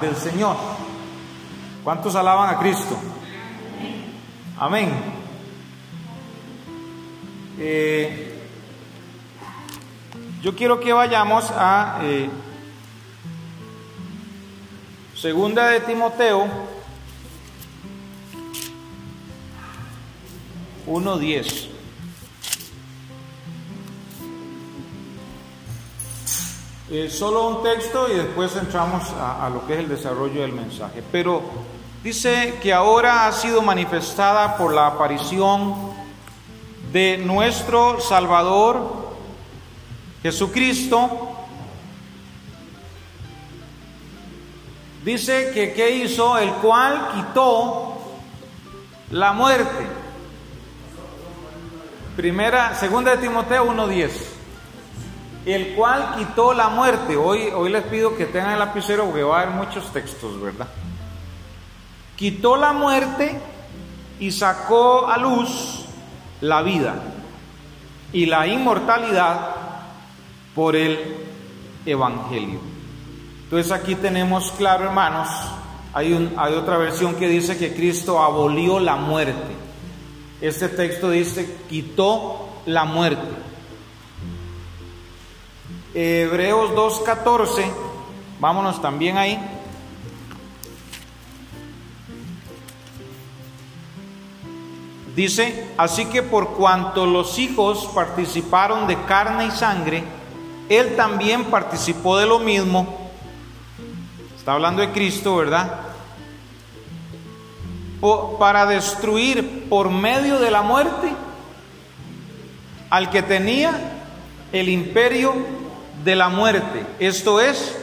del Señor. ¿Cuántos alaban a Cristo? Amén. Eh, yo quiero que vayamos a eh, Segunda de Timoteo 1.10. Eh, solo un texto y después entramos a, a lo que es el desarrollo del mensaje. Pero dice que ahora ha sido manifestada por la aparición de nuestro Salvador Jesucristo. Dice que qué hizo, el cual quitó la muerte. Primera, segunda de Timoteo 1:10. El cual quitó la muerte. Hoy, hoy les pido que tengan el lapicero porque va a haber muchos textos, ¿verdad? Quitó la muerte y sacó a luz la vida y la inmortalidad por el Evangelio. Entonces aquí tenemos claro, hermanos, hay, un, hay otra versión que dice que Cristo abolió la muerte. Este texto dice, quitó la muerte. Hebreos 2.14, vámonos también ahí. Dice, así que por cuanto los hijos participaron de carne y sangre, él también participó de lo mismo. Está hablando de Cristo, ¿verdad? para destruir por medio de la muerte al que tenía el imperio de la muerte, esto es,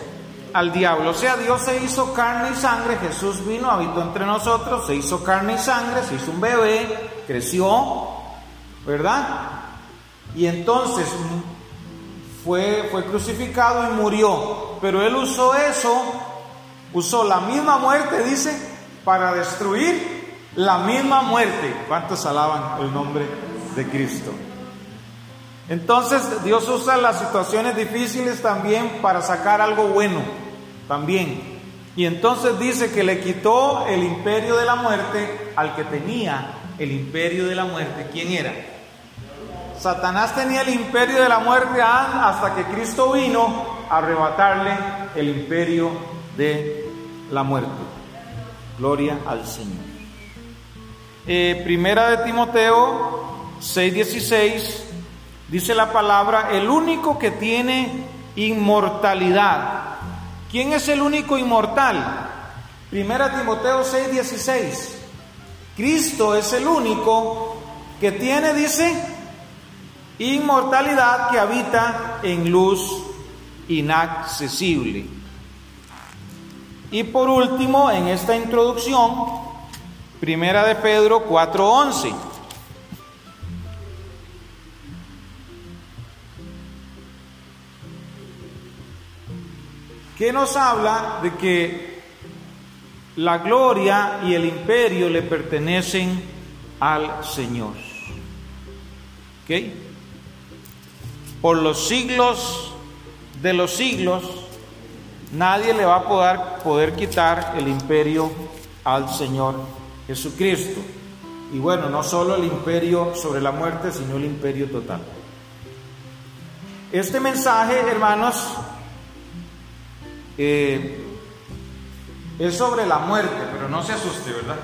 al diablo. O sea, Dios se hizo carne y sangre, Jesús vino, habitó entre nosotros, se hizo carne y sangre, se hizo un bebé, creció, ¿verdad? Y entonces fue, fue crucificado y murió. Pero él usó eso, usó la misma muerte, dice, para destruir la misma muerte. ¿Cuántos alaban el nombre de Cristo? Entonces Dios usa las situaciones difíciles también para sacar algo bueno, también. Y entonces dice que le quitó el imperio de la muerte al que tenía el imperio de la muerte. ¿Quién era? Satanás tenía el imperio de la muerte hasta que Cristo vino a arrebatarle el imperio de la muerte. Gloria al Señor. Eh, primera de Timoteo 6:16 dice la palabra, el único que tiene inmortalidad. ¿Quién es el único inmortal? Primera Timoteo 6:16. Cristo es el único que tiene, dice, inmortalidad que habita en luz inaccesible. Y por último, en esta introducción, Primera de Pedro 4:11. Que nos habla de que la gloria y el imperio le pertenecen al Señor. ¿Ok? Por los siglos de los siglos, nadie le va a poder, poder quitar el imperio al Señor Jesucristo. Y bueno, no solo el imperio sobre la muerte, sino el imperio total. Este mensaje, hermanos, eh, es sobre la muerte, pero no se asuste, ¿verdad?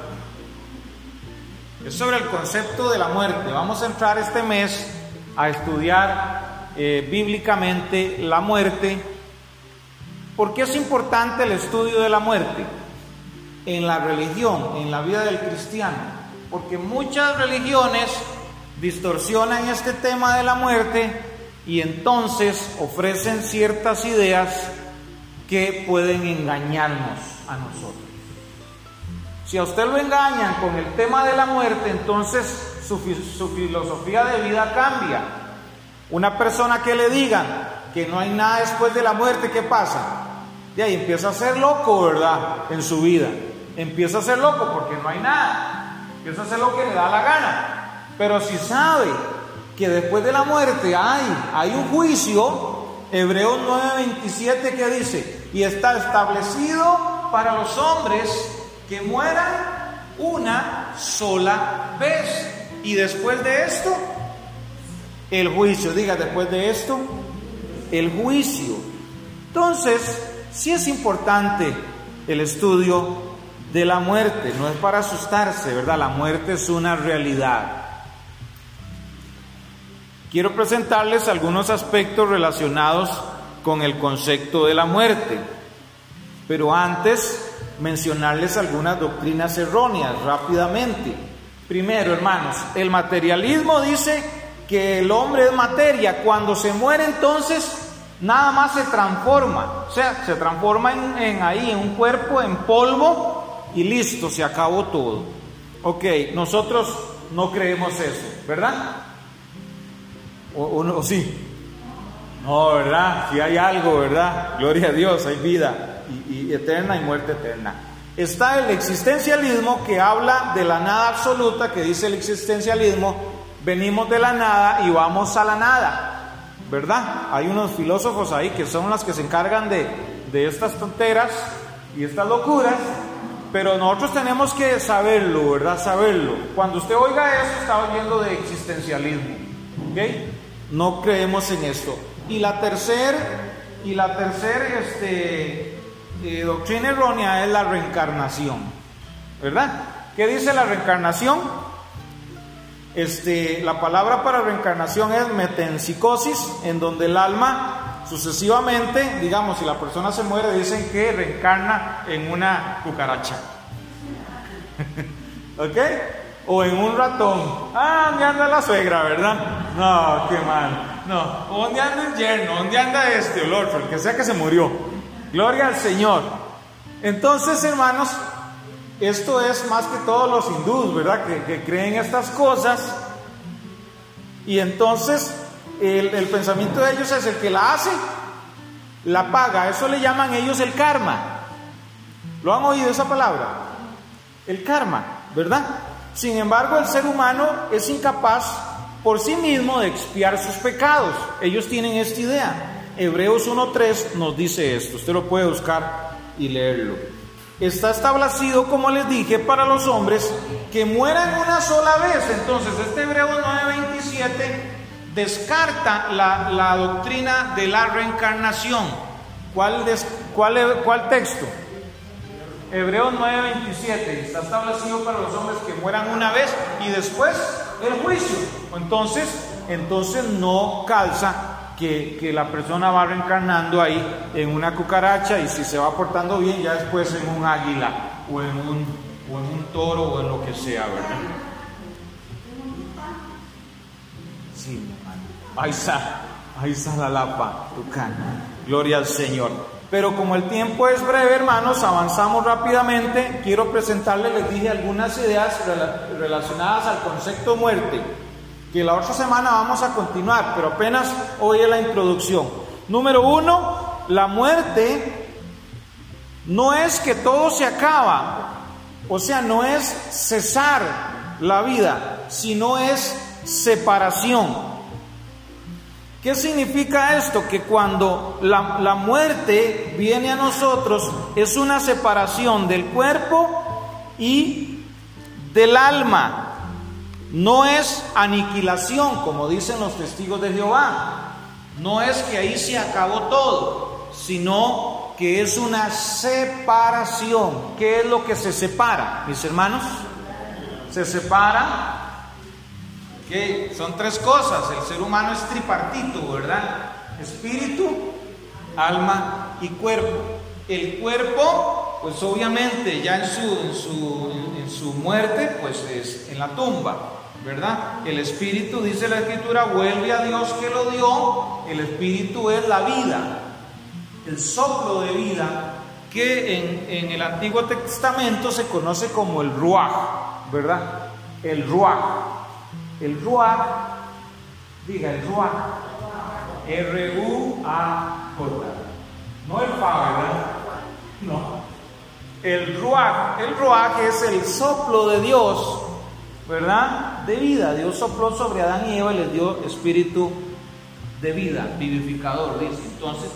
Es sobre el concepto de la muerte. Vamos a entrar este mes a estudiar eh, bíblicamente la muerte. ¿Por qué es importante el estudio de la muerte? En la religión, en la vida del cristiano. Porque muchas religiones distorsionan este tema de la muerte y entonces ofrecen ciertas ideas que pueden engañarnos a nosotros. Si a usted lo engañan con el tema de la muerte, entonces su, filosofía de vida cambia. Una persona que le digan que no hay nada después de la muerte, ¿qué pasa? De ahí empieza a ser loco, ¿verdad? En su vida. Empieza a ser loco porque no hay nada. Empieza a hacer lo que le da la gana. Pero si sabe que después de la muerte hay, hay un juicio, Hebreos 9:27 que dice, y está establecido para los hombres que mueran una sola vez. Y después de esto, el juicio. Diga, después de esto, el juicio. Entonces, sí es importante el estudio de la muerte. No es para asustarse, ¿verdad? La muerte es una realidad. Quiero presentarles algunos aspectos relacionados con el concepto de la muerte. Pero antes, mencionarles algunas doctrinas erróneas rápidamente. Primero, hermanos, el materialismo dice que el hombre es materia. Cuando se muere, entonces nada más se transforma. O sea, se transforma en, ahí, en un cuerpo, en polvo, y listo, se acabó todo. Ok, nosotros no creemos eso, ¿verdad? ¿O, o sí? No, ¿verdad? Si hay algo, ¿verdad? Gloria a Dios, hay vida y, eterna y muerte eterna. Está el existencialismo que habla de la nada absoluta, que dice el existencialismo, venimos de la nada y vamos a la nada. ¿Verdad? Hay unos filósofos ahí que son los que se encargan de, de estas tonteras y estas locuras, pero nosotros tenemos que saberlo, ¿verdad? Saberlo. Cuando usted oiga eso, está oyendo de existencialismo. ¿Ok? No creemos en esto. Y la tercera y la tercer, este, eh, doctrina errónea es la reencarnación. ¿Verdad? ¿Qué dice la reencarnación? Este, la palabra para reencarnación es metempsicosis, en donde el alma sucesivamente, digamos, si la persona se muere, dicen que reencarna en una cucaracha. ¿Ok? O en un ratón. Ah, ¿dónde anda la suegra, verdad? No, qué mal. No, ¿dónde anda el yerno? ¿Dónde anda este o el otro? El que sea que se murió. Gloria al Señor. Entonces, hermanos, esto es más que todos los hindús, ¿verdad? Que, creen estas cosas. Y entonces, el, el pensamiento de ellos es el que la hace, la paga. Eso le llaman ellos el karma. ¿Lo han oído esa palabra? El karma, ¿verdad? Sin embargo, el ser humano es incapaz por sí mismo de expiar sus pecados. Ellos tienen esta idea. Hebreos 1.3 nos dice esto. Usted lo puede buscar y leerlo. Está establecido, como les dije, para los hombres que mueran una sola vez. Entonces, este Hebreos 9.27 descarta la, doctrina de la reencarnación. ¿Cuál, cuál, cuál texto? Hebreos 9:27, está establecido para los hombres que mueran una vez y después el juicio. Entonces, entonces no calza que, la persona va reencarnando ahí en una cucaracha y si se va portando bien, ya después en un águila o en un, o en un toro o en lo que sea, ¿verdad? Sí. Ahí está, ahí está la lapa, tucán. Gloria al Señor. Pero como el tiempo es breve, hermanos, avanzamos rápidamente. Quiero presentarles, les dije, algunas ideas relacionadas al concepto muerte, que la otra semana vamos a continuar, pero apenas hoy es la introducción. Número uno, la muerte no es que todo se acaba, o sea, no es cesar la vida, sino es separación. ¿Qué significa esto? Que cuando la, muerte viene a nosotros es una separación del cuerpo y del alma. No es aniquilación, como dicen los testigos de Jehová. No es que ahí se acabó todo, sino que es una separación. ¿Qué es lo que se separa, mis hermanos? Se separa son tres cosas. El ser humano es tripartito, ¿verdad? Espíritu, alma y cuerpo. El cuerpo, pues obviamente ya en su, en su, en su muerte, pues es en la tumba, ¿verdad? El espíritu, dice la escritura, vuelve a Dios que lo dio. El espíritu es la vida, el soplo de vida que en, en el Antiguo Testamento se conoce como el ruach, ¿verdad? El ruach. El Ruach, diga el Ruach, R-U-A-J. No el Fa, ¿verdad? No. El Ruach, el Ruach es el soplo de Dios, ¿verdad? De vida. Dios sopló sobre Adán y Eva y les dio espíritu de vida, vivificador, dice. Entonces,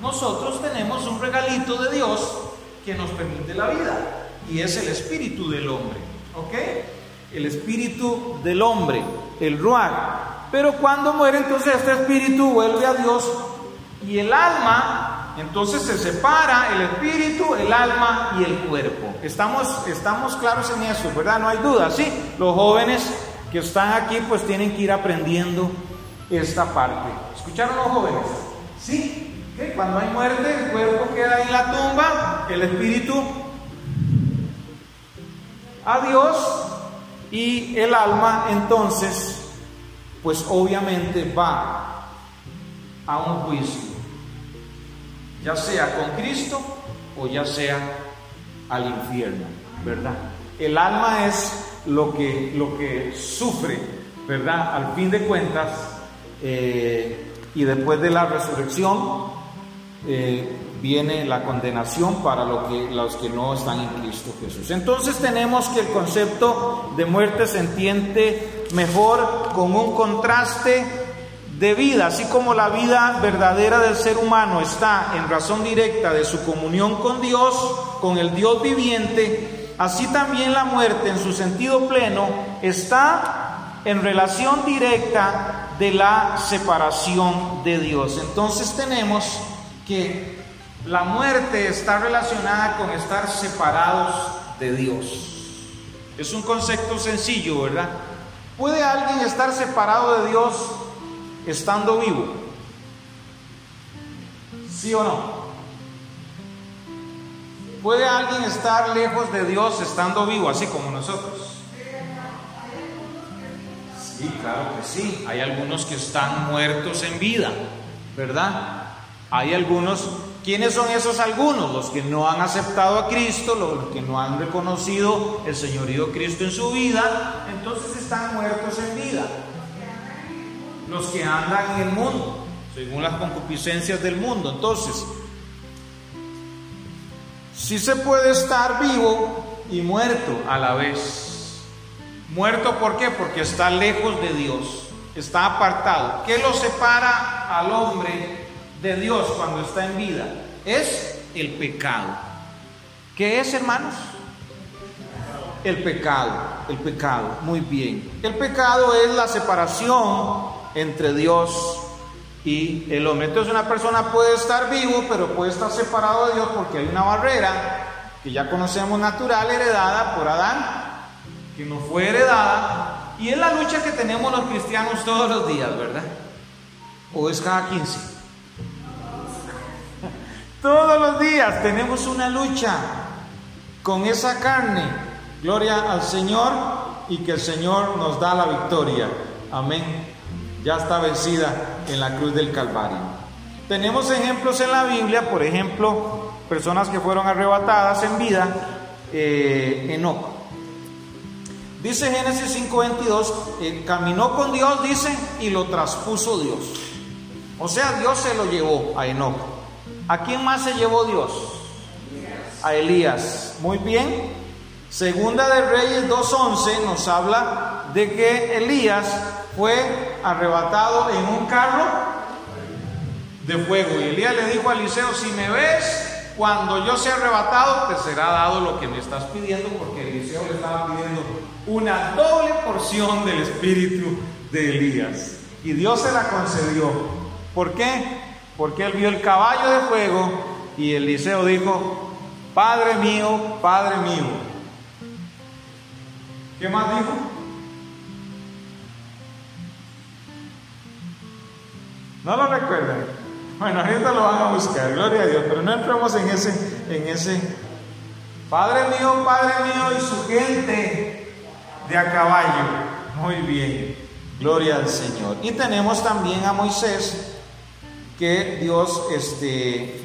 nosotros tenemos un regalito de Dios que nos permite la vida y es el espíritu del hombre. ¿Ok? El espíritu del hombre, el ruach. Pero cuando muere entonces este espíritu vuelve a Dios y el alma, entonces se separa el espíritu, el alma y el cuerpo. Estamos, estamos claros en eso, ¿verdad? No hay duda, ¿sí? Los jóvenes que están aquí pues tienen que ir aprendiendo esta parte. ¿Escucharon los jóvenes? Sí. Cuando hay muerte, el cuerpo queda en la tumba, el espíritu a Dios y el alma entonces, pues obviamente va a un juicio, ya sea con Cristo o ya sea al infierno, ¿verdad? El alma es lo que, lo que sufre, ¿verdad? Al fin de cuentas, eh, y después de la resurrección, eh, viene la condenación para que, los que no están en Cristo Jesús. Entonces tenemos que el concepto de muerte se entiende mejor con un contraste de vida, así como la vida verdadera del ser humano está en razón directa de su comunión con Dios, con el Dios viviente, así también la muerte en su sentido pleno está en relación directa de la separación de Dios. Entonces tenemos que la muerte está relacionada con estar separados de Dios. Es un concepto sencillo, ¿verdad? ¿Puede alguien estar separado de Dios estando vivo? ¿Sí o no? ¿Puede alguien estar lejos de Dios estando vivo, así como nosotros? Sí, claro que sí. Hay algunos que están muertos en vida, ¿verdad? Hay algunos, ¿quiénes son esos algunos? Los que no han aceptado a Cristo, los que no han reconocido el señorío Cristo en su vida, entonces están muertos en vida. Los que andan en el mundo, según las concupiscencias del mundo. Entonces, sí se puede estar vivo y muerto a la vez. Muerto, ¿por qué? Porque está lejos de Dios, está apartado. ¿Qué lo separa al hombre de Dios cuando está en vida es el pecado. ¿Qué es, hermanos? El pecado, el pecado, muy bien. El pecado es la separación entre Dios y el hombre. Entonces una persona puede estar vivo, pero puede estar separado de Dios porque hay una barrera que ya conocemos natural, heredada por Adán, que no fue heredada, y es la lucha que tenemos los cristianos todos los días, ¿verdad? ¿O es cada 15? Todos los días tenemos una lucha con esa carne. Gloria al Señor y que el Señor nos da la victoria. Amén. Ya está vencida en la cruz del Calvario. Tenemos ejemplos en la Biblia, por ejemplo, personas que fueron arrebatadas en vida, eh, Enoch. Dice Génesis 5:22, eh, caminó con Dios, dice, y lo traspuso Dios. O sea, Dios se lo llevó a Enoch. ¿A quién más se llevó Dios? A Elías. Muy bien. Segunda de Reyes 2.11 nos habla de que Elías fue arrebatado en un carro de fuego. Y Elías le dijo a Eliseo, si me ves cuando yo sea arrebatado, te será dado lo que me estás pidiendo, porque Eliseo le estaba pidiendo una doble porción del espíritu de Elías. Y Dios se la concedió. ¿Por qué? Porque él vio el caballo de fuego y Eliseo dijo, Padre mío, Padre mío. ¿Qué más dijo? No lo recuerdan. Bueno, ahorita lo van a buscar, gloria a Dios, pero no entremos en ese, en ese. Padre mío, Padre mío y su gente de a caballo. Muy bien, gloria al Señor. Y tenemos también a Moisés que Dios este,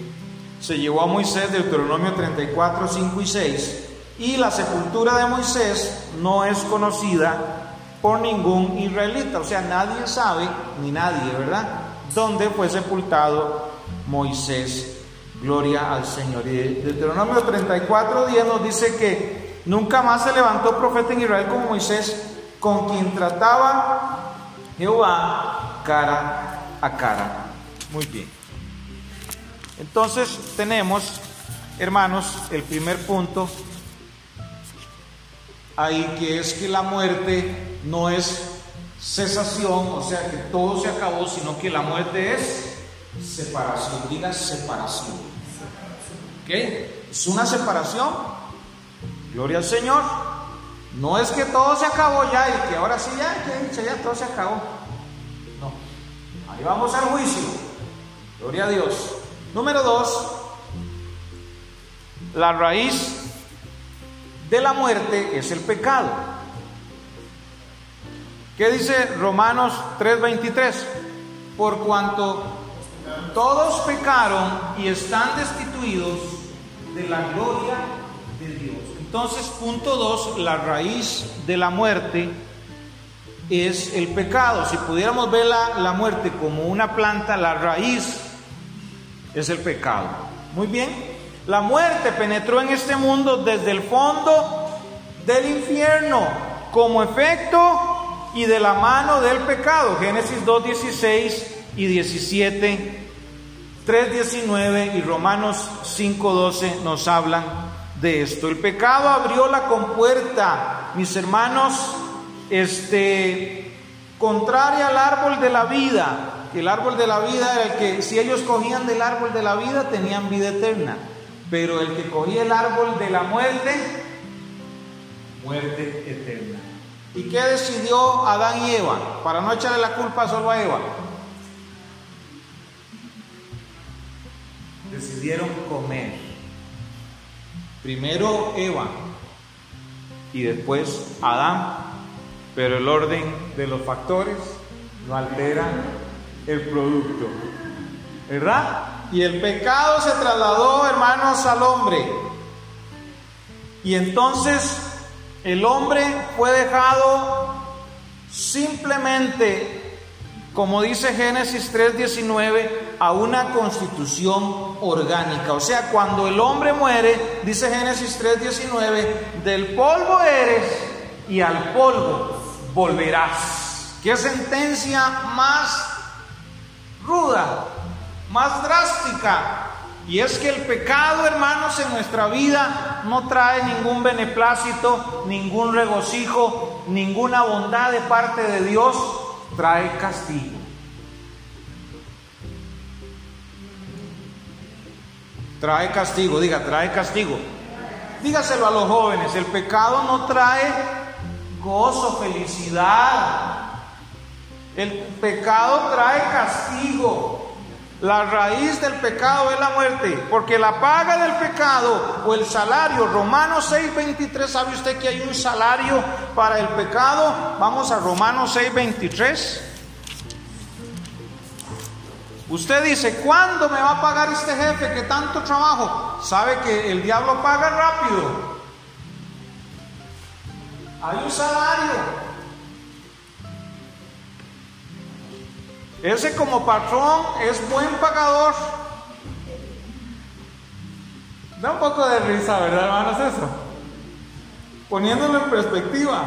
se llevó a Moisés, Deuteronomio 34, 5 y 6, y la sepultura de Moisés no es conocida por ningún israelita, o sea, nadie sabe, ni nadie, ¿verdad?, dónde fue sepultado Moisés. Gloria al Señor. Y Deuteronomio 34, 10 nos dice que nunca más se levantó profeta en Israel como Moisés, con quien trataba Jehová cara a cara. Muy bien. Entonces tenemos hermanos, el primer punto ahí que es que la muerte no es cesación, o sea que todo se acabó, sino que la muerte es separación. Diga separación. ¿Ok? Es una separación. Gloria al Señor. No es que todo se acabó ya y que ahora sí ya, que ya todo se acabó. No. Ahí vamos al juicio. Gloria a Dios. Número dos, la raíz de la muerte es el pecado. ¿Qué dice Romanos 3:23? Por cuanto todos pecaron y están destituidos de la gloria de Dios. Entonces, punto 2, la raíz de la muerte es el pecado. Si pudiéramos ver la, la muerte como una planta, la raíz es el pecado. Muy bien. La muerte penetró en este mundo desde el fondo del infierno como efecto y de la mano del pecado. Génesis 2, 16 y 17, 3, 19 y Romanos 5, 12 nos hablan de esto. El pecado abrió la compuerta, mis hermanos, este, contraria al árbol de la vida. El árbol de la vida era el que si ellos cogían del árbol de la vida tenían vida eterna. Pero el que cogía el árbol de la muerte, muerte eterna. ¿Y qué decidió Adán y Eva? Para no echarle la culpa solo a Eva. Decidieron comer. Primero Eva y después Adán. Pero el orden de los factores no altera el producto. ¿Verdad? Y el pecado se trasladó, hermanos, al hombre. Y entonces el hombre fue dejado simplemente, como dice Génesis 3:19, a una constitución orgánica. O sea, cuando el hombre muere, dice Génesis 3:19, del polvo eres y al polvo volverás. ¿Qué sentencia más ruda? más drástica. Y es que el pecado, hermanos, en nuestra vida no trae ningún beneplácito, ningún regocijo, ninguna bondad de parte de Dios, trae castigo. Trae castigo, diga, trae castigo. Dígaselo a los jóvenes, el pecado no trae gozo, felicidad. El pecado trae castigo. La raíz del pecado es la muerte, porque la paga del pecado o el salario, Romanos 6:23, ¿sabe usted que hay un salario para el pecado? Vamos a Romanos 6:23. Usted dice, ¿cuándo me va a pagar este jefe que tanto trabajo? Sabe que el diablo paga rápido. Hay un salario. Ese como patrón es buen pagador. Da un poco de risa, ¿verdad, hermanos? Eso. Poniéndolo en perspectiva.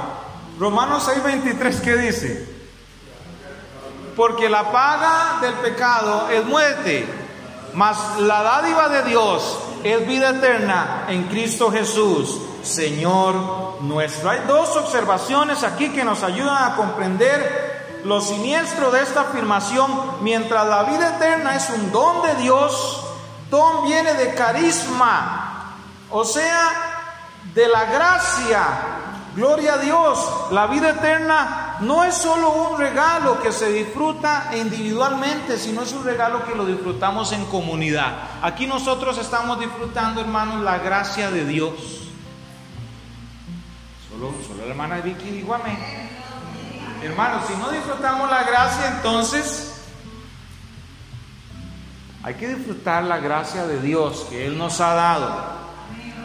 Romanos 6:23, ¿qué dice? Porque la paga del pecado es muerte, mas la dádiva de Dios es vida eterna en Cristo Jesús, Señor nuestro. Hay dos observaciones aquí que nos ayudan a comprender lo siniestro de esta afirmación, mientras la vida eterna es un don de Dios, don viene de carisma, o sea, de la gracia. Gloria a Dios, la vida eterna no es solo un regalo que se disfruta individualmente, sino es un regalo que lo disfrutamos en comunidad. Aquí nosotros estamos disfrutando, hermanos, la gracia de Dios. Solo, solo la hermana Vicky dijo amén. Hermanos, si no disfrutamos la gracia, entonces hay que disfrutar la gracia de Dios que Él nos ha dado.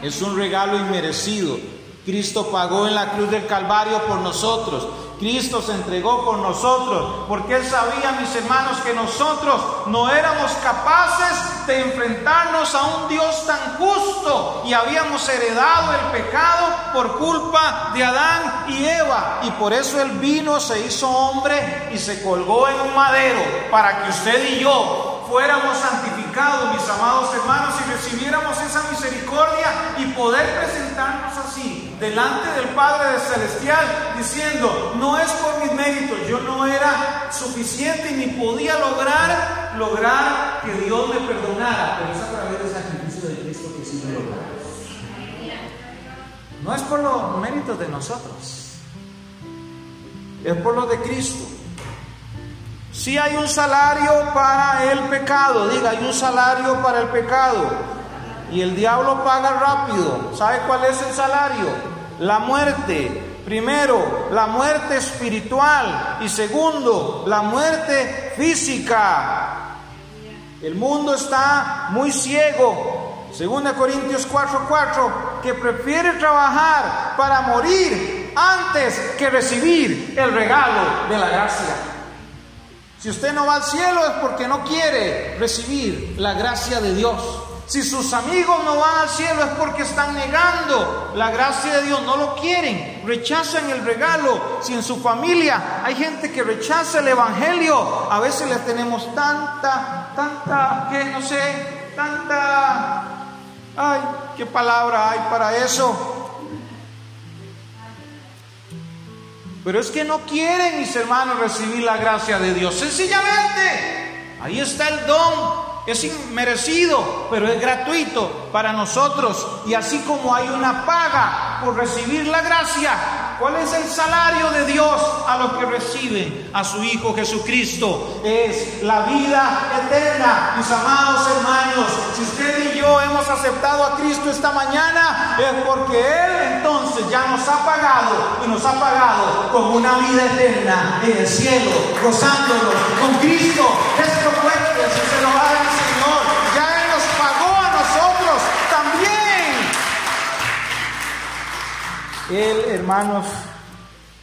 Es un regalo inmerecido. Cristo pagó en la cruz del Calvario por nosotros. Cristo se entregó por nosotros, porque Él sabía, mis hermanos, que nosotros no éramos capaces de enfrentarnos a un Dios tan justo y habíamos heredado el pecado por culpa de Adán y Eva. Y por eso Él vino, se hizo hombre y se colgó en un madero para que usted y yo fuéramos santificados, mis amados hermanos, y recibiéramos esa misericordia y poder presentarnos así delante del Padre Celestial, diciendo, no es por mis méritos, yo no era suficiente ni podía lograr, lograr que Dios me perdonara, pero es a través del sacrificio de Cristo que sí lo logramos. No es por los méritos de nosotros, es por lo de Cristo. Si hay un salario para el pecado, diga, hay un salario para el pecado. Y el diablo paga rápido. ¿Sabe cuál es el salario? La muerte. Primero, la muerte espiritual. Y segundo, la muerte física. El mundo está muy ciego. Segunda Corintios 4:4, que prefiere trabajar para morir antes que recibir el regalo de la gracia. Si usted no va al cielo es porque no quiere recibir la gracia de Dios. Si sus amigos no van al cielo es porque están negando la gracia de Dios, no lo quieren, rechazan el regalo. Si en su familia hay gente que rechaza el Evangelio, a veces les tenemos tanta, tanta, que no sé, tanta, ay, ¿qué palabra hay para eso? Pero es que no quieren, mis hermanos, recibir la gracia de Dios. Sencillamente, ahí está el don. Es inmerecido, pero es gratuito para nosotros. Y así como hay una paga por recibir la gracia, ¿cuál es el salario de Dios a los que reciben a su Hijo Jesucristo? Es la vida eterna. Mis amados hermanos, si usted y yo hemos aceptado a Cristo esta mañana, es porque Él entonces ya nos ha pagado y nos ha pagado con una vida eterna en el cielo, gozándolo con Cristo. Esto fuerte, si se lo va a Él, hermanos,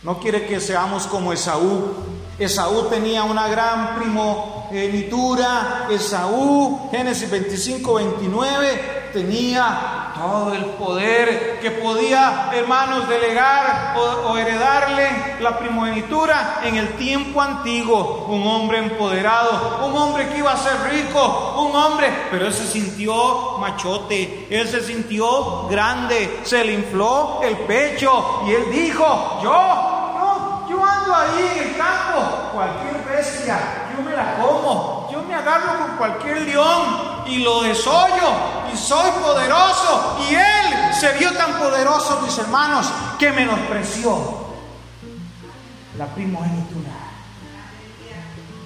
no quiere que seamos como Esaú. Esaú tenía una gran primogenitura. Esaú, Génesis 25, 29, tenía todo el poder que podía, hermanos, delegar o, heredarle la primogenitura en el tiempo antiguo. Un hombre empoderado, un hombre que iba a ser rico, un hombre, pero él se sintió machote, él se sintió grande, se le infló el pecho y él dijo, yo ahí en el campo, cualquier bestia, yo me la como, yo me agarro con cualquier león y lo desollo y soy poderoso. Y él se vio tan poderoso, mis hermanos, que menospreció la primogenitura.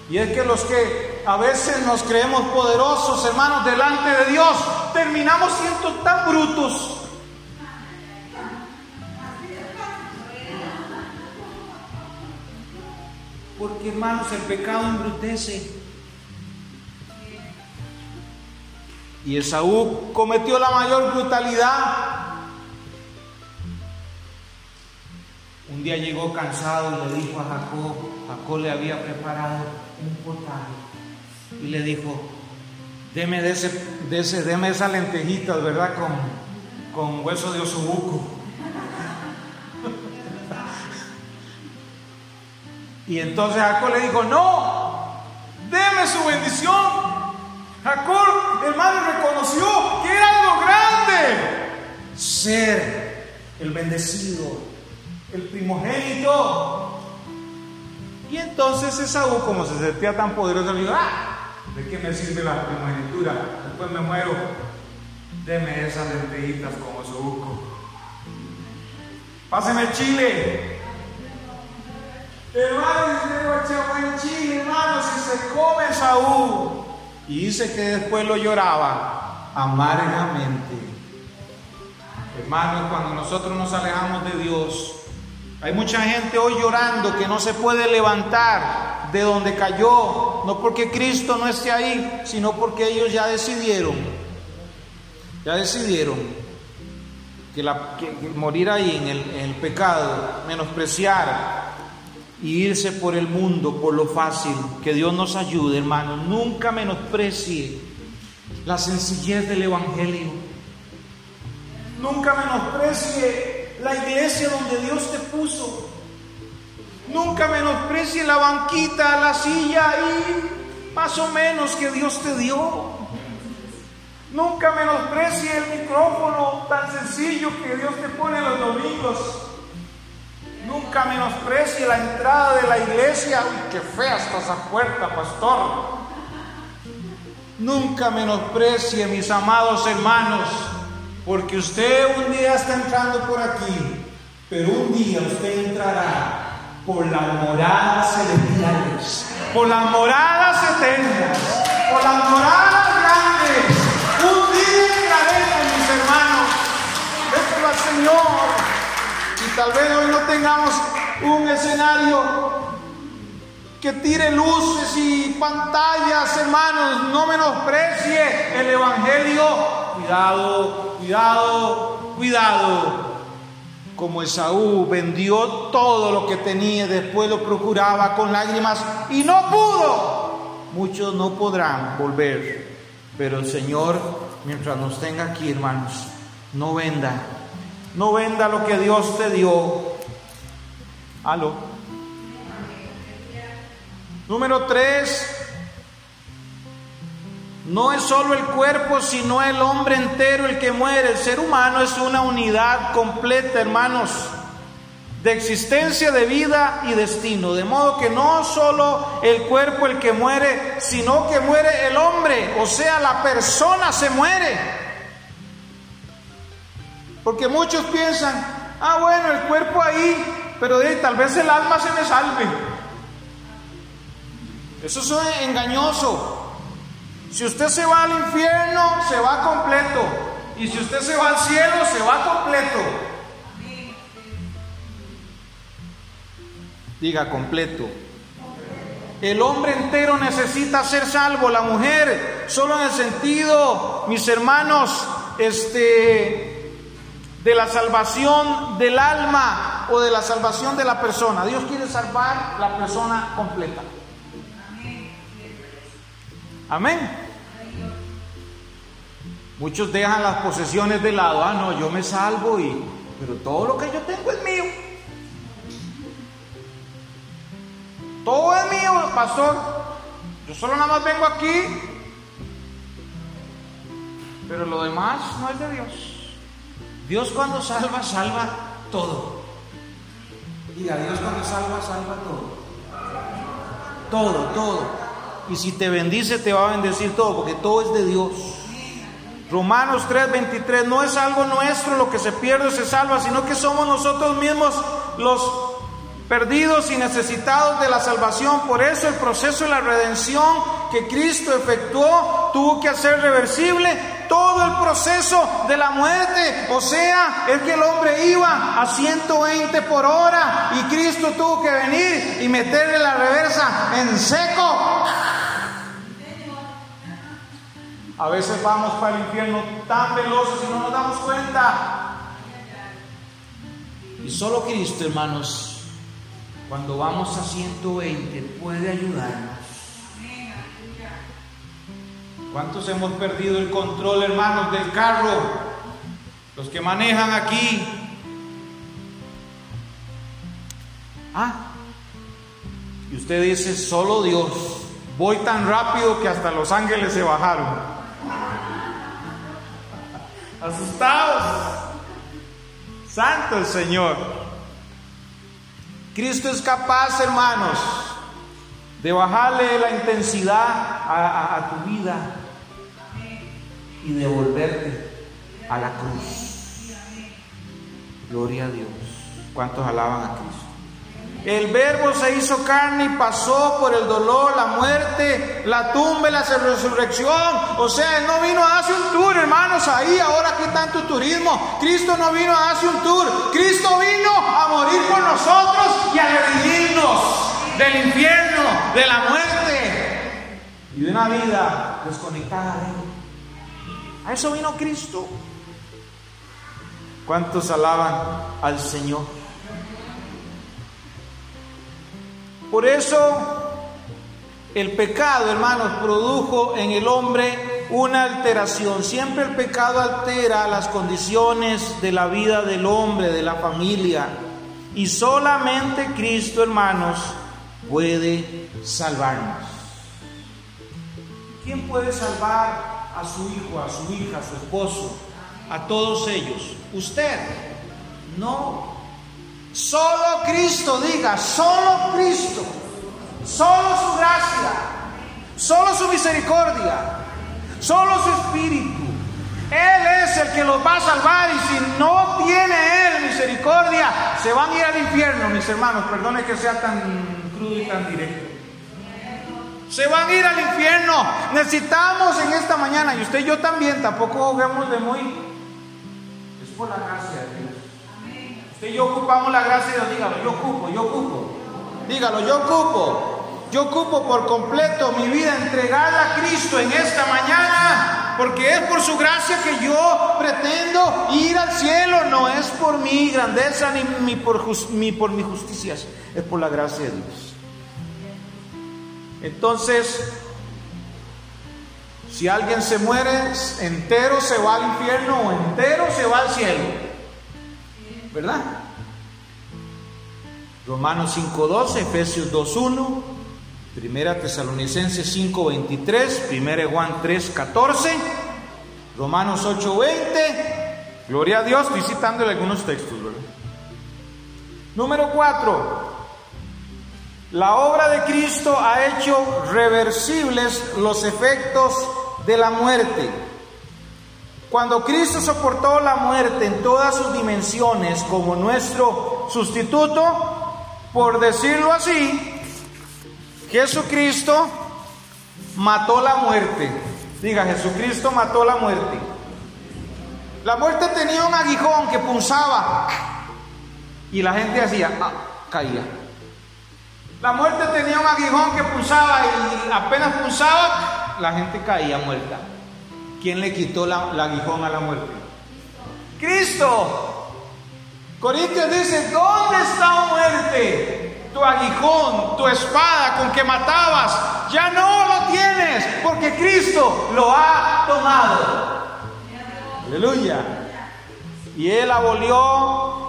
Y es que los que a veces nos creemos poderosos, hermanos, delante de Dios, terminamos siendo tan brutos Hermanos, el pecado embrutece. Y Esaú cometió la mayor brutalidad. Un día llegó cansado y le dijo a Jacob, Jacob le había preparado un potaje y le dijo, deme de ese, de ese, deme esas lentejitas, ¿verdad? Con, con hueso de osobuco. Y entonces Jacob le dijo, no, deme su bendición. Jacob, hermano, reconoció que era algo grande ser el bendecido, el primogénito. Y entonces Esaú, como se sentía tan poderoso, le dijo, ah, ¿de qué me sirve la primogenitura? Después me muero, deme esas lentejitas como busco. Páseme el chile, Hermano, buen chile, hermano, si se come Saúl. Y dice que después lo lloraba amargamente. Hermano, cuando nosotros nos alejamos de Dios, hay mucha gente hoy llorando que no se puede levantar de donde cayó, no porque Cristo no esté ahí, sino porque ellos ya decidieron, ya decidieron que, morir ahí en el, en el pecado, menospreciar y irse por el mundo, por lo fácil. Que Dios nos ayude, hermano. Nunca menosprecie la sencillez del Evangelio. Nunca menosprecie la iglesia donde Dios te puso. Nunca menosprecie la banquita, la silla ahí más o menos que Dios te dio. Nunca menosprecie el micrófono tan sencillo que Dios te pone los domingos. Nunca menosprecie la entrada de la iglesia. Uy, qué fea está esa puerta, pastor. Nunca menosprecie, mis amados hermanos, porque usted un día está entrando por aquí, pero un día usted entrará por las moradas celestiales, por las moradas eternas, por las moradas grandes. Un día entraremos, mis hermanos. Esto al Señor. Tal vez hoy no tengamos un escenario que tire luces y pantallas, hermanos, no menosprecie el Evangelio. Cuidado, cuidado, cuidado. Como Esaú vendió todo lo que tenía, después lo procuraba con lágrimas y no pudo. Muchos no podrán volver, pero el Señor, mientras nos tenga aquí, hermanos, no venda, no venda lo que Dios te dio. Aló. Número tres, no es solo el cuerpo, sino el hombre entero el que muere. El ser humano es una unidad completa, hermanos, de existencia, de vida y destino. De modo que no solo el cuerpo el que muere, sino que muere el hombre, o sea, la persona se muere. Porque muchos piensan, ah, bueno, el cuerpo ahí, pero tal vez el alma se me salve. Eso es engañoso. Si usted se va al infierno, se va completo. Y si usted se va al cielo, se va completo. Diga completo. El hombre entero necesita ser salvo, la mujer solo en el sentido, mis hermanos, este de la salvación del alma o de la salvación de la persona. Dios quiere salvar la persona completa. Amén. Muchos dejan las posesiones de lado. Ah, no, yo me salvo y... Pero todo lo que yo tengo es mío. Todo es mío, pastor. Yo solo nada más vengo aquí. Pero lo demás no es de Dios. Dios cuando salva, salva todo. Diga, Dios cuando salva, salva todo. Todo, todo. Y si te bendice, te va a bendecir todo, porque todo es de Dios. Romanos 3:23, no es algo nuestro lo que se pierde o se salva, sino que somos nosotros mismos los perdidos y necesitados de la salvación. Por eso el proceso de la redención que Cristo efectuó tuvo que hacer reversible todo el proceso de la muerte. O sea, es que el hombre iba a 120 por hora y Cristo tuvo que venir y meterle la reversa en seco. A veces vamos para el infierno tan veloces y no nos damos cuenta. Y solo Cristo, hermanos, cuando vamos a 120 puede ayudarnos. ¿Cuántos hemos perdido el control, hermanos, del carro? Los que manejan aquí. Ah, y usted dice, solo Dios. Voy tan rápido que hasta los ángeles se bajaron. Asustados. Santo el Señor. Cristo es capaz, hermanos, de bajarle la intensidad a, a tu vida y devolverte a la cruz. Gloria a Dios. ¿Cuántos alaban a Cristo? El verbo se hizo carne y pasó por el dolor, la muerte, la tumba y la resurrección. O sea, Él no vino a hacer un tour, hermanos, ahí, ahora que tanto turismo. Cristo no vino a hacer un tour. Cristo vino a morir por nosotros y a redimirnos del infierno, de la muerte y de una vida desconectada de Él. A eso vino Cristo. ¿Cuántos alaban al Señor? Por eso el pecado, hermanos, produjo en el hombre una alteración. Siempre el pecado altera las condiciones de la vida del hombre, de la familia. Y solamente Cristo, hermanos, puede salvarnos. ¿quién puede salvar a su hijo, a su hija, a su esposo, a todos ellos? Usted. No. Solo Cristo, diga, solo Cristo. Solo su gracia. Solo su misericordia. Solo su espíritu. Él es el que los va a salvar y si no tiene Él misericordia, se van a ir al infierno, mis hermanos. Perdone que sea tan crudo y tan directo. Se van a ir al infierno. Necesitamos en esta mañana, y usted y yo también, tampoco juguemos de muy... Es por la gracia de Dios. Usted y yo ocupamos la gracia de Dios. Dígalo, yo ocupo, yo ocupo. Dígalo, yo ocupo. Yo ocupo por completo mi vida entregada a Cristo en esta mañana, porque es por su gracia que yo pretendo ir al cielo, no es por mi grandeza ni, por, ni por mis justicias, es por la gracia de Dios. Entonces, si alguien se muere, entero se va al infierno o entero se va al cielo. ¿Verdad? Romanos 5.12, Efesios 2.1, Primera Tesalonicenses 5.23, Primera Juan 3.14, Romanos 8.20, Gloria a Dios, estoy algunos textos, ¿verdad? Número 4, la obra de Cristo ha hecho reversibles los efectos de la muerte. Cuando Cristo soportó la muerte en todas sus dimensiones como nuestro sustituto, por decirlo así, Jesucristo mató la muerte. Diga, Jesucristo mató la muerte. La muerte tenía un aguijón que punzaba y la gente hacía, ah, caía. La muerte tenía un aguijón que pulsaba y apenas pulsaba, la gente caía muerta. ¿Quién le quitó la, el aguijón a la muerte? Cristo. Corintios dice, ¿dónde está muerte? Tu aguijón, tu espada con que matabas, ya no lo tienes porque Cristo lo ha tomado. Aleluya. Y Él abolió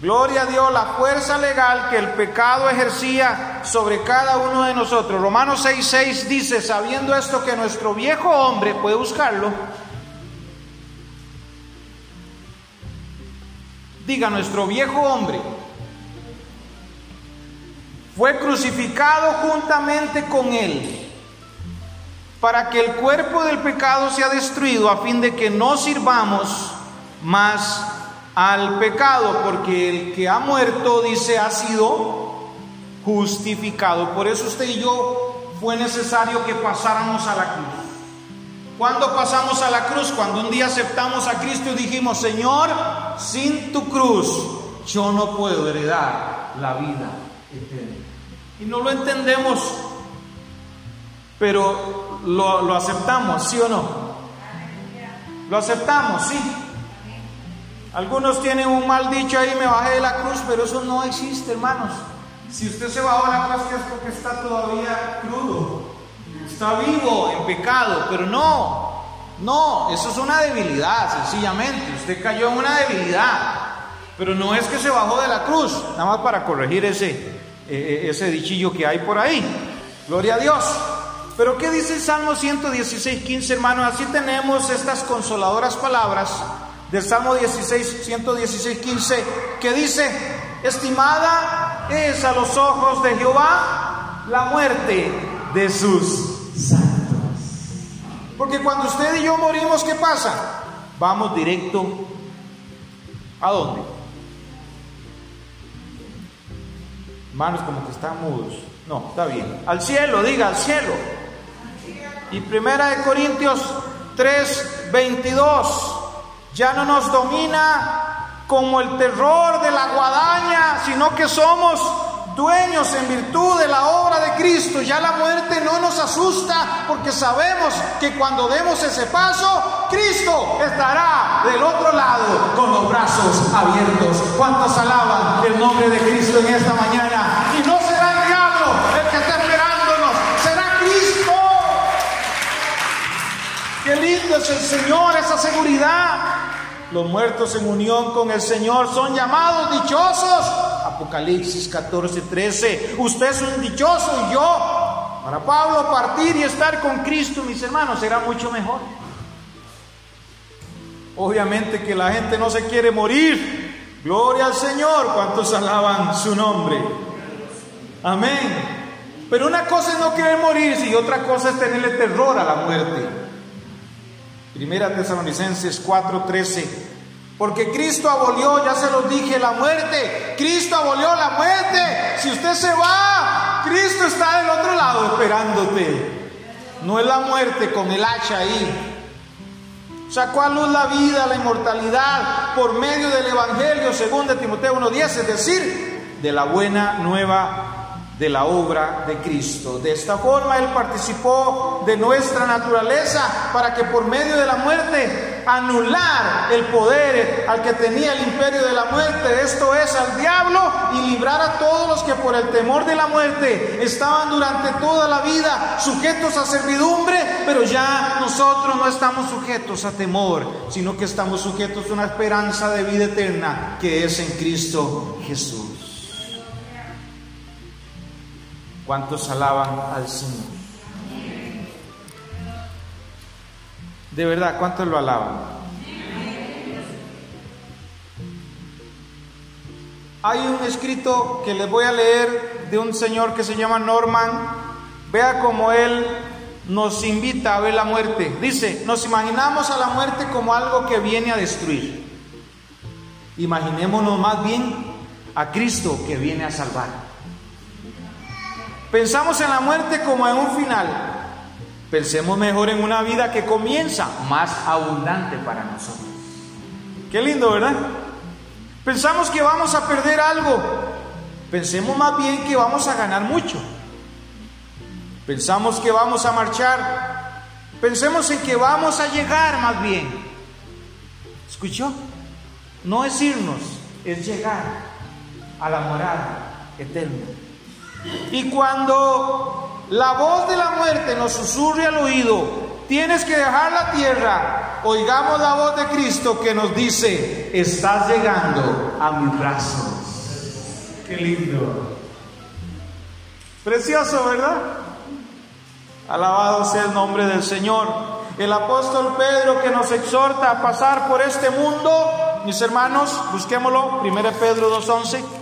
Gloria a Dios, la fuerza legal que el pecado ejercía sobre cada uno de nosotros. Romanos 6:6 dice, sabiendo esto que nuestro viejo hombre, puede buscarlo, diga nuestro viejo hombre, fue crucificado juntamente con él, para que el cuerpo del pecado sea destruido, a fin de que no sirvamos más al pecado, porque el que ha muerto, dice, ha sido justificado. Por eso usted y yo fue necesario que pasáramos a la cruz. cuando pasamos a la cruz? Cuando un día aceptamos a Cristo y dijimos, Señor, sin tu cruz yo no puedo heredar la vida eterna. Y no lo entendemos, pero lo, lo aceptamos, ¿sí o no? Lo aceptamos, sí. Algunos tienen un mal dicho ahí, me bajé de la cruz, pero eso no existe, hermanos. Si usted se bajó de la cruz es porque está todavía crudo, está vivo en pecado, pero no, no, eso es una debilidad, sencillamente. Usted cayó en una debilidad, pero no es que se bajó de la cruz, nada más para corregir ese, eh, eh, ese dichillo que hay por ahí. Gloria a Dios. Pero ¿qué dice el Salmo 116, 15, hermanos? Así tenemos estas consoladoras palabras del Salmo 16, 116, 15, que dice, estimada es a los ojos de Jehová la muerte de sus santos. Porque cuando usted y yo morimos, ¿qué pasa? Vamos directo a dónde? Hermanos, como que están mudos. No, está bien. Al cielo, diga, al cielo. Y primera de Corintios 3, 22 ya no nos domina como el terror de la guadaña, sino que somos dueños en virtud de la obra de Cristo. Ya la muerte no nos asusta porque sabemos que cuando demos ese paso, Cristo estará del otro lado con los brazos abiertos. ¿Cuántos alaban el nombre de Cristo en esta mañana? Y no será el diablo el que está esperándonos, será Cristo. Qué lindo es el Señor, esa seguridad. Los muertos en unión con el Señor son llamados dichosos. Apocalipsis 14, 13. Usted es un dichoso y yo Para Pablo partir y estar con Cristo, mis hermanos, era mucho mejor. Obviamente que la gente no se quiere morir. Gloria al Señor. ¿Cuántos alaban su nombre? Amén. Pero una cosa es no querer morirse y otra cosa es tenerle terror a la muerte. Primera Tesalonicenses 4:13. Porque Cristo abolió, ya se lo dije, la muerte. Cristo abolió la muerte. Si usted se va, Cristo está del otro lado esperándote. No es la muerte con el hacha ahí. Sacó a luz la vida, la inmortalidad por medio del Evangelio, según de Timoteo 1.10, es decir, de la buena nueva de la obra de Cristo. De esta forma Él participó de nuestra naturaleza para que por medio de la muerte anular el poder al que tenía el imperio de la muerte, esto es al diablo, y librar a todos los que por el temor de la muerte estaban durante toda la vida sujetos a servidumbre, pero ya nosotros no estamos sujetos a temor, sino que estamos sujetos a una esperanza de vida eterna que es en Cristo Jesús. ¿Cuántos alaban al Señor? De verdad, ¿cuántos lo alaban? Hay un escrito que les voy a leer de un señor que se llama Norman. Vea cómo él nos invita a ver la muerte. Dice, nos imaginamos a la muerte como algo que viene a destruir. Imaginémonos más bien a Cristo que viene a salvar. Pensamos en la muerte como en un final. Pensemos mejor en una vida que comienza más abundante para nosotros. Qué lindo, ¿verdad? Pensamos que vamos a perder algo. Pensemos más bien que vamos a ganar mucho. Pensamos que vamos a marchar. Pensemos en que vamos a llegar más bien. ¿Escuchó? No es irnos, es llegar a la morada eterna. Y cuando la voz de la muerte nos susurre al oído, tienes que dejar la tierra, oigamos la voz de Cristo que nos dice, estás llegando a mis brazos. Qué lindo. Precioso, ¿verdad? Alabado sea el nombre del Señor. El apóstol Pedro que nos exhorta a pasar por este mundo, mis hermanos, busquémoslo, 1 Pedro 2.11.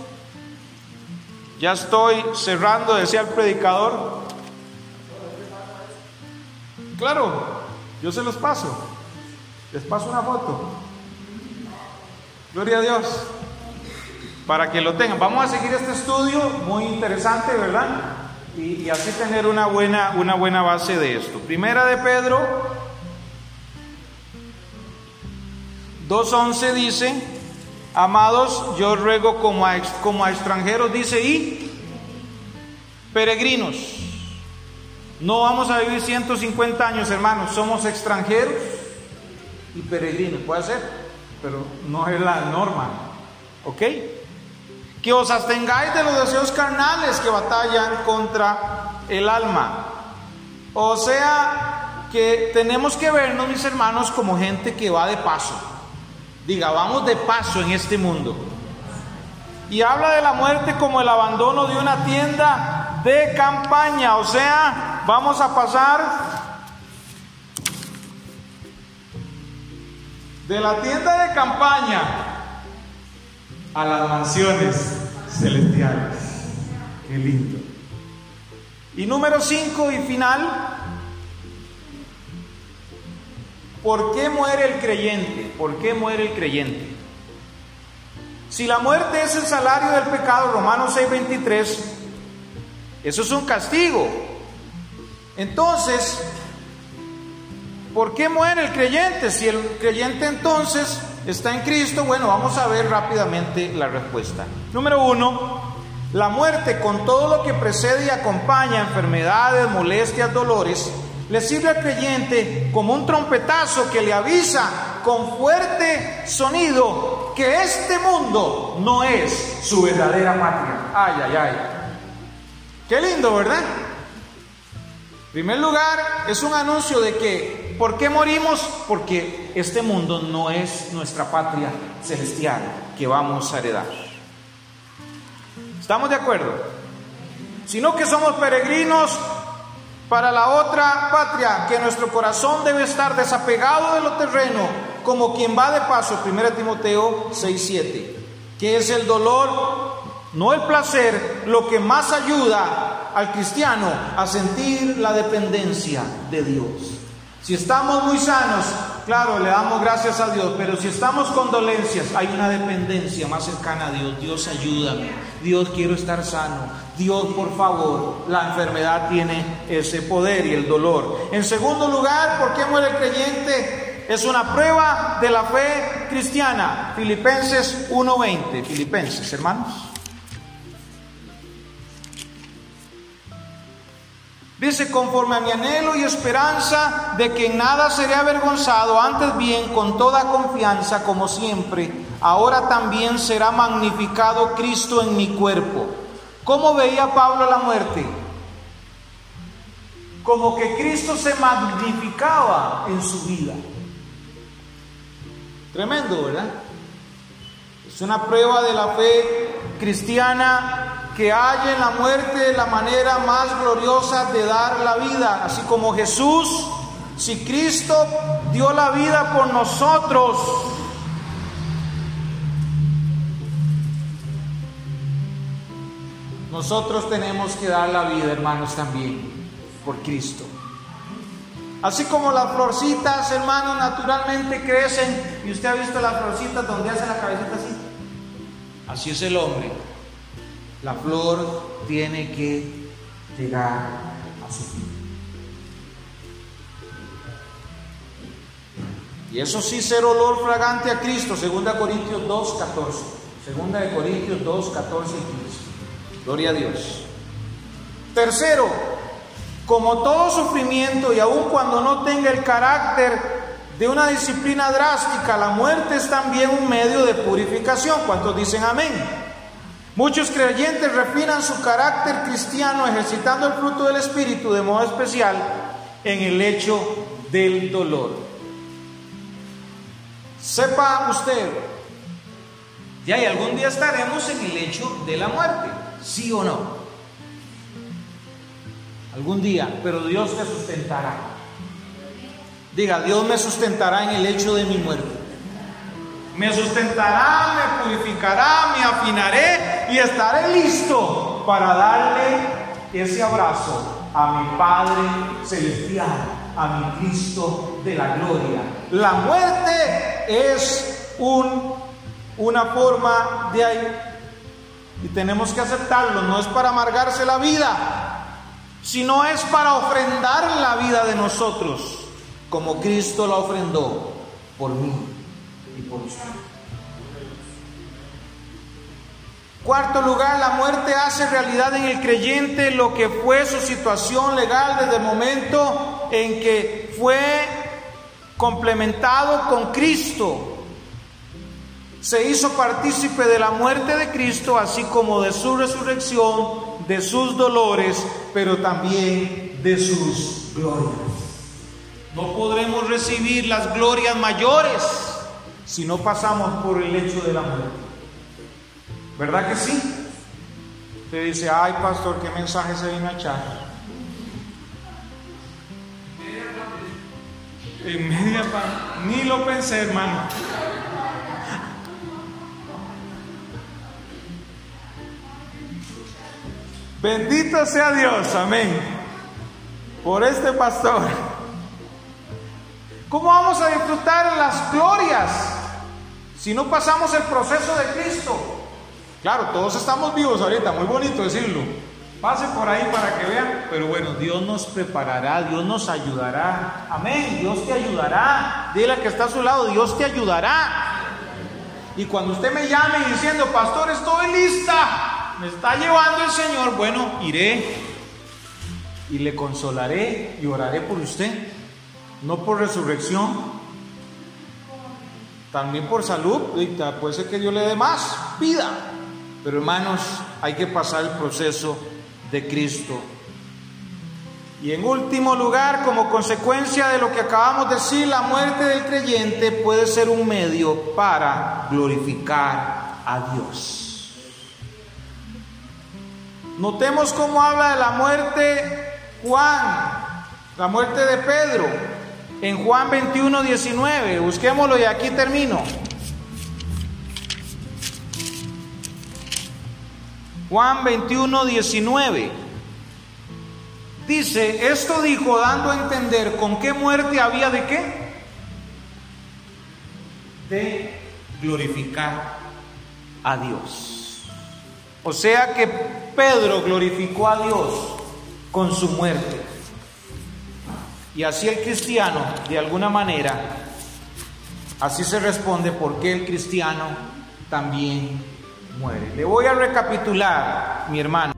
Ya estoy cerrando, decía el predicador. Claro, yo se los paso. Les paso una foto. Gloria a Dios. Para que lo tengan. Vamos a seguir este estudio muy interesante, ¿verdad? Y, así tener una buena, una buena base de esto. Primera de Pedro 2.11 dice, Amados, yo ruego como a, como a extranjeros, dice, y peregrinos. No vamos a vivir 150 años, hermanos, somos extranjeros y peregrinos, puede ser, pero no es la norma, ¿ok? Que os abstengáis de los deseos carnales que batallan contra el alma. O sea, que tenemos que vernos, mis hermanos, como gente que va de paso. Diga, vamos de paso en este mundo. Y habla de la muerte como el abandono de una tienda de campaña. O sea, vamos a pasar de la tienda de campaña a las mansiones celestiales. Qué lindo. Y número 5 y final, ¿Por qué muere el creyente? ¿Por qué muere el creyente? Si la muerte es el salario del pecado, Romanos 6:23, eso es un castigo. Entonces, ¿por qué muere el creyente? Si el creyente entonces está en Cristo, bueno, vamos a ver rápidamente la respuesta. Número uno, la muerte con todo lo que precede y acompaña, enfermedades, molestias, dolores, le sirve al creyente como un trompetazo que le avisa con fuerte sonido que este mundo no es su verdadera patria. Ay, ay, ay. Qué lindo, ¿verdad? En primer lugar, es un anuncio de que, ¿por qué morimos? Porque este mundo no es nuestra patria celestial que vamos a heredar. ¿Estamos de acuerdo? Sino que somos peregrinos Para la otra patria, que nuestro corazón debe estar desapegado de lo terreno, como quien va de paso, 1 Timoteo 6:7, que es el dolor, no el placer, lo que más ayuda al cristiano a sentir la dependencia de Dios. Si estamos muy sanos, claro, le damos gracias a Dios, pero si estamos con dolencias, hay una dependencia más cercana a Dios. Dios ayúdame, Dios quiero estar sano, Dios por favor, la enfermedad tiene ese poder y el dolor. En segundo lugar, ¿por qué muere el creyente? Es una prueba de la fe cristiana. Filipenses 1.20, Filipenses, hermanos. Dice, conforme a mi anhelo y esperanza de que en nada seré avergonzado, antes bien, con toda confianza, como siempre, ahora también será magnificado Cristo en mi cuerpo. ¿Cómo veía Pablo la muerte? Como que Cristo se magnificaba en su vida. Tremendo, ¿verdad? Es una prueba de la fe cristiana que hay en la muerte la manera más gloriosa de dar la vida, así como Jesús, si Cristo dio la vida por nosotros, nosotros tenemos que dar la vida, hermanos, también, por Cristo. Así como las florcitas, hermanos, naturalmente crecen, y usted ha visto las florcitas donde hace la cabecita así. Así es el hombre. La flor tiene que llegar a su fin. Y eso sí ser olor fragante a Cristo, 2 Corintios 2, 14. 2 Corintios 2, 14 y 15. Gloria a Dios. Tercero, como todo sufrimiento y aun cuando no tenga el carácter de una disciplina drástica, la muerte es también un medio de purificación. ¿Cuántos dicen amén? Muchos creyentes refinan su carácter cristiano ejercitando el fruto del Espíritu de modo especial en el hecho del dolor. Sepa usted, ya y algún día estaremos en el hecho de la muerte, sí o no. Algún día, pero Dios te sustentará. Diga, Dios me sustentará en el hecho de mi muerte me sustentará, me purificará, me afinaré y estaré listo para darle ese abrazo a mi Padre Celestial, a mi Cristo de la gloria. La muerte es un, una forma de ahí y tenemos que aceptarlo, no es para amargarse la vida, sino es para ofrendar la vida de nosotros, como Cristo la ofrendó por mí. Cuarto lugar, la muerte hace realidad en el creyente lo que fue su situación legal desde el momento en que fue complementado con Cristo. Se hizo partícipe de la muerte de Cristo, así como de su resurrección, de sus dolores, pero también de sus glorias. No podremos recibir las glorias mayores si no pasamos por el hecho de la muerte. ¿Verdad que sí? Usted dice, ay pastor, ¿qué mensaje se vino a echar? En media pan. Ni lo pensé, hermano. Bendito sea Dios, amén. Por este pastor. ¿Cómo vamos a disfrutar las glorias si no pasamos el proceso de Cristo. Claro, todos estamos vivos ahorita, muy bonito decirlo. Pase por ahí para que vean, pero bueno, Dios nos preparará, Dios nos ayudará. Amén, Dios te ayudará. Dile al que está a su lado, Dios te ayudará. Y cuando usted me llame diciendo, pastor, estoy lista, me está llevando el Señor, bueno, iré y le consolaré y oraré por usted, no por resurrección, también por salud, puede ser que Dios le dé más, pida. Pero hermanos, hay que pasar el proceso de Cristo. Y en último lugar, como consecuencia de lo que acabamos de decir, la muerte del creyente puede ser un medio para glorificar a Dios. Notemos cómo habla de la muerte Juan La muerte de Pedro en Juan 21, 19. Busquémoslo y aquí termino. Juan 21, 19. Dice, esto dijo dando a entender con qué muerte había de qué. De glorificar a Dios. O sea que Pedro glorificó a Dios con su muerte. Y así el cristiano, de alguna manera, así se responde por qué el cristiano también muere. Le voy a recapitular, mi hermano.